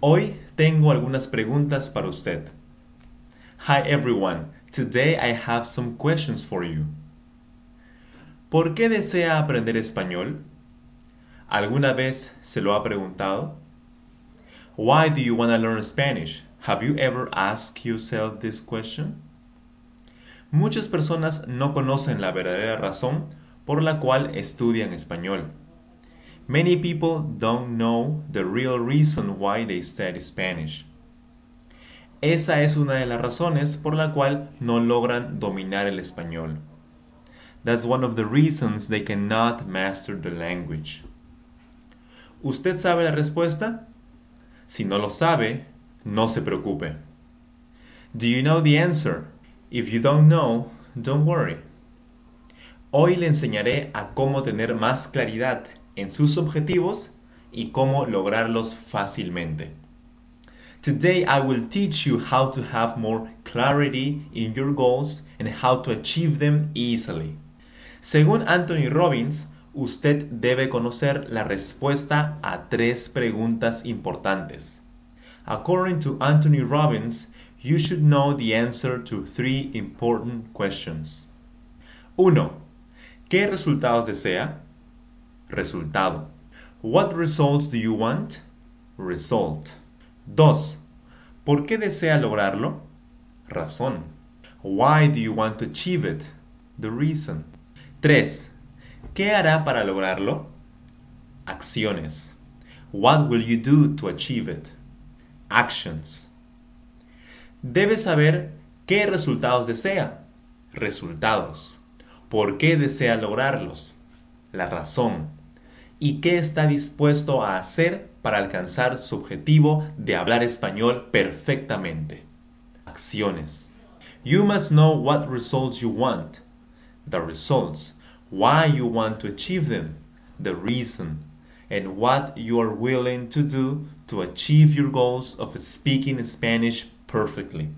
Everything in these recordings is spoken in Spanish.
Hoy tengo algunas preguntas para usted. Hi everyone. Today I have some questions for you. ¿Por qué desea aprender español? ¿Alguna vez se lo ha preguntado? Why do you want to learn Spanish? Have you ever asked yourself this question? Muchas personas no conocen la verdadera razón por la cual estudian español. Many people don't know the real reason why they study Spanish. Esa es una de las razones por la cual no logran dominar el español. That's one of the reasons they cannot master the language. ¿Usted sabe la respuesta? Si no lo sabe, no se preocupe. Do you know the answer? If you don't know, don't worry. Hoy le enseñaré a cómo tener más claridad en sus objetivos y cómo lograrlos fácilmente. Today I will teach you how to have more clarity in your goals and how to achieve them easily. Según Anthony Robbins, usted debe conocer la respuesta a tres preguntas importantes. According to Anthony Robbins, you should know the answer to three important questions. 1. ¿Qué resultados desea? Resultado. What results do you want? Result. 2. ¿Por qué desea lograrlo? Razón. Why do you want to achieve it? The reason. 3. ¿Qué hará para lograrlo? Acciones. What will you do to achieve it? Actions. Debe saber qué resultados desea. Resultados. ¿Por qué desea lograrlos? La razón. ¿Y qué está dispuesto a hacer para alcanzar su objetivo de hablar español perfectamente? Acciones. You must know what results you want. The results. Why you want to achieve them. The reason. And what you are willing to do to achieve your goals of speaking Spanish perfectly.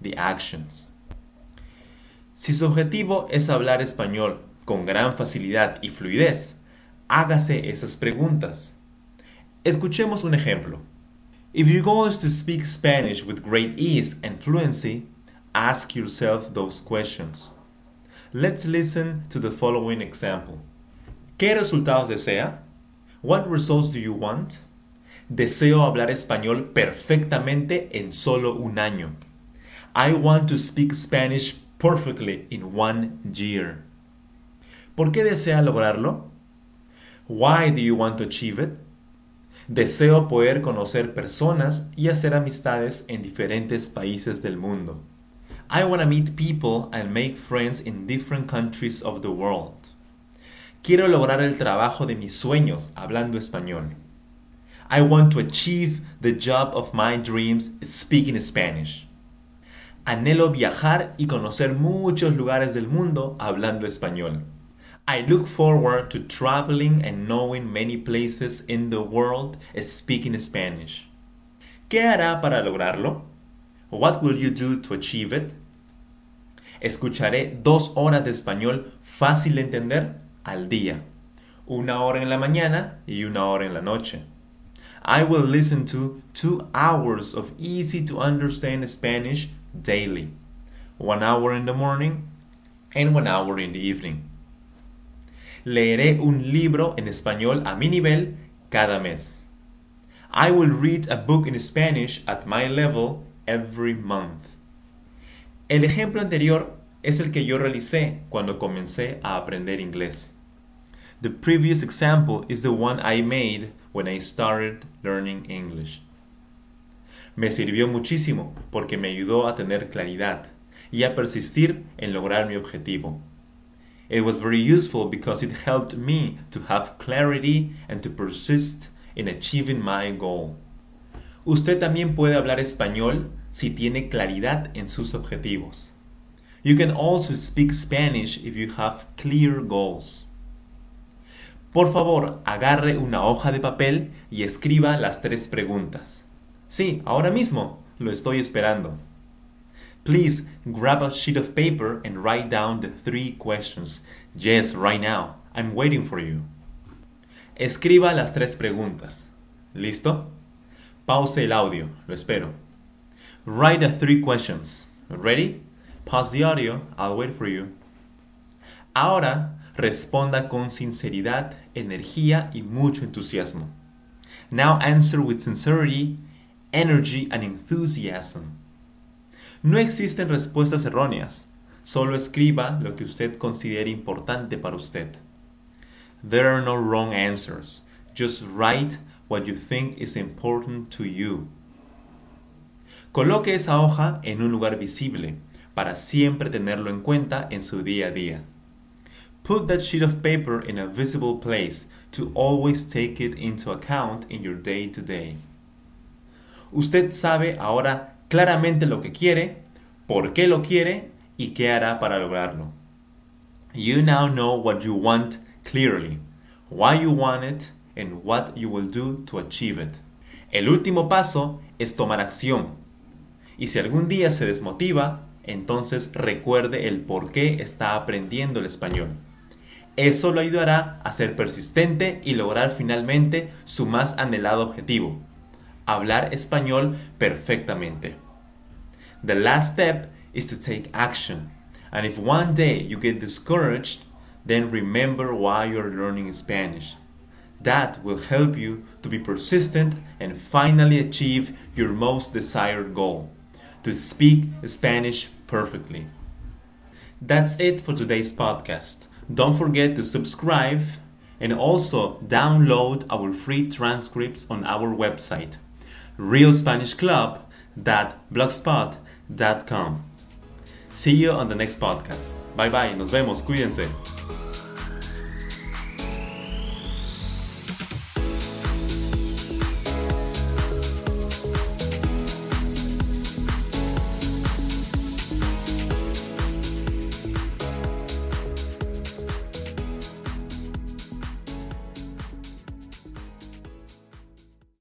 The actions. Si su objetivo es hablar español con gran facilidad y fluidez, hágase esas preguntas. Escuchemos un ejemplo. If your goal to speak Spanish with great ease and fluency, ask yourself those questions. Let's listen to the following example. ¿Qué resultados desea? What results do you want? Deseo hablar español perfectamente en solo un año. I want to speak Spanish perfectly in one year. ¿Por qué desea lograrlo? Why do you want to achieve it? Deseo poder conocer personas y hacer amistades en diferentes países del mundo. I want to meet people and make friends in different countries of the world. Quiero lograr el trabajo de mis sueños hablando español. I want to achieve the job of my dreams speaking Spanish. Anhelo viajar y conocer muchos lugares del mundo hablando español. I look forward to traveling and knowing many places in the world speaking Spanish. ¿Qué hará para lograrlo? What will you do to achieve it? Escucharé dos horas de español fácil de entender al día, una hora en la mañana y una hora en la noche. I will listen to two hours of easy to understand Spanish daily, one hour in the morning and one hour in the evening. Leeré un libro en español a mi nivel cada mes. I will read a book in Spanish at my level every month. El ejemplo anterior es el que yo realicé cuando comencé a aprender inglés. The previous example is the one I made when I started learning English. Me sirvió muchísimo porque me ayudó a tener claridad y a persistir en lograr mi objetivo. It was very useful because it helped me to have clarity and to persist in achieving my goal. Usted también puede hablar español si tiene claridad en sus objetivos. You can also speak Spanish if you have clear goals. Por favor, agarre una hoja de papel y escriba las tres preguntas. Sí, ahora mismo. Lo estoy esperando. Please grab a sheet of paper and write down the three questions. Yes, right now. I'm waiting for you. Escriba las tres preguntas. ¿Listo? Pause el audio. Lo espero. Write the three questions. Ready? Pause the audio. I'll wait for you. Ahora responda con sinceridad, energía y mucho entusiasmo. Now answer with sincerity, energy and enthusiasm. No existen respuestas erróneas. Solo escriba lo que usted considere importante para usted. There are no wrong answers. Just write what you think is important to you. Coloque esa hoja en un lugar visible para siempre tenerlo en cuenta en su día a día. Put that sheet of paper in a visible place to always take it into account in your day to day. Usted sabe ahora claramente lo que quiere, por qué lo quiere y qué hará para lograrlo. You now know what you want clearly, why you want it, and what you will do to achieve it. El último paso es tomar acción. Y si algún día se desmotiva, entonces recuerde el por qué está aprendiendo el español. Eso lo ayudará a ser persistente y lograr finalmente su más anhelado objetivo, hablar español perfectamente. The last step is to take action. And if one day you get discouraged, then remember why you're learning Spanish. That will help you to be persistent and finally achieve your most desired goal to speak Spanish perfectly. That's it for today's podcast. Don't forget to subscribe and also download our free transcripts on our website, realspanishclub.blogspot.com. See you on the next podcast. Bye bye, nos vemos, cuídense.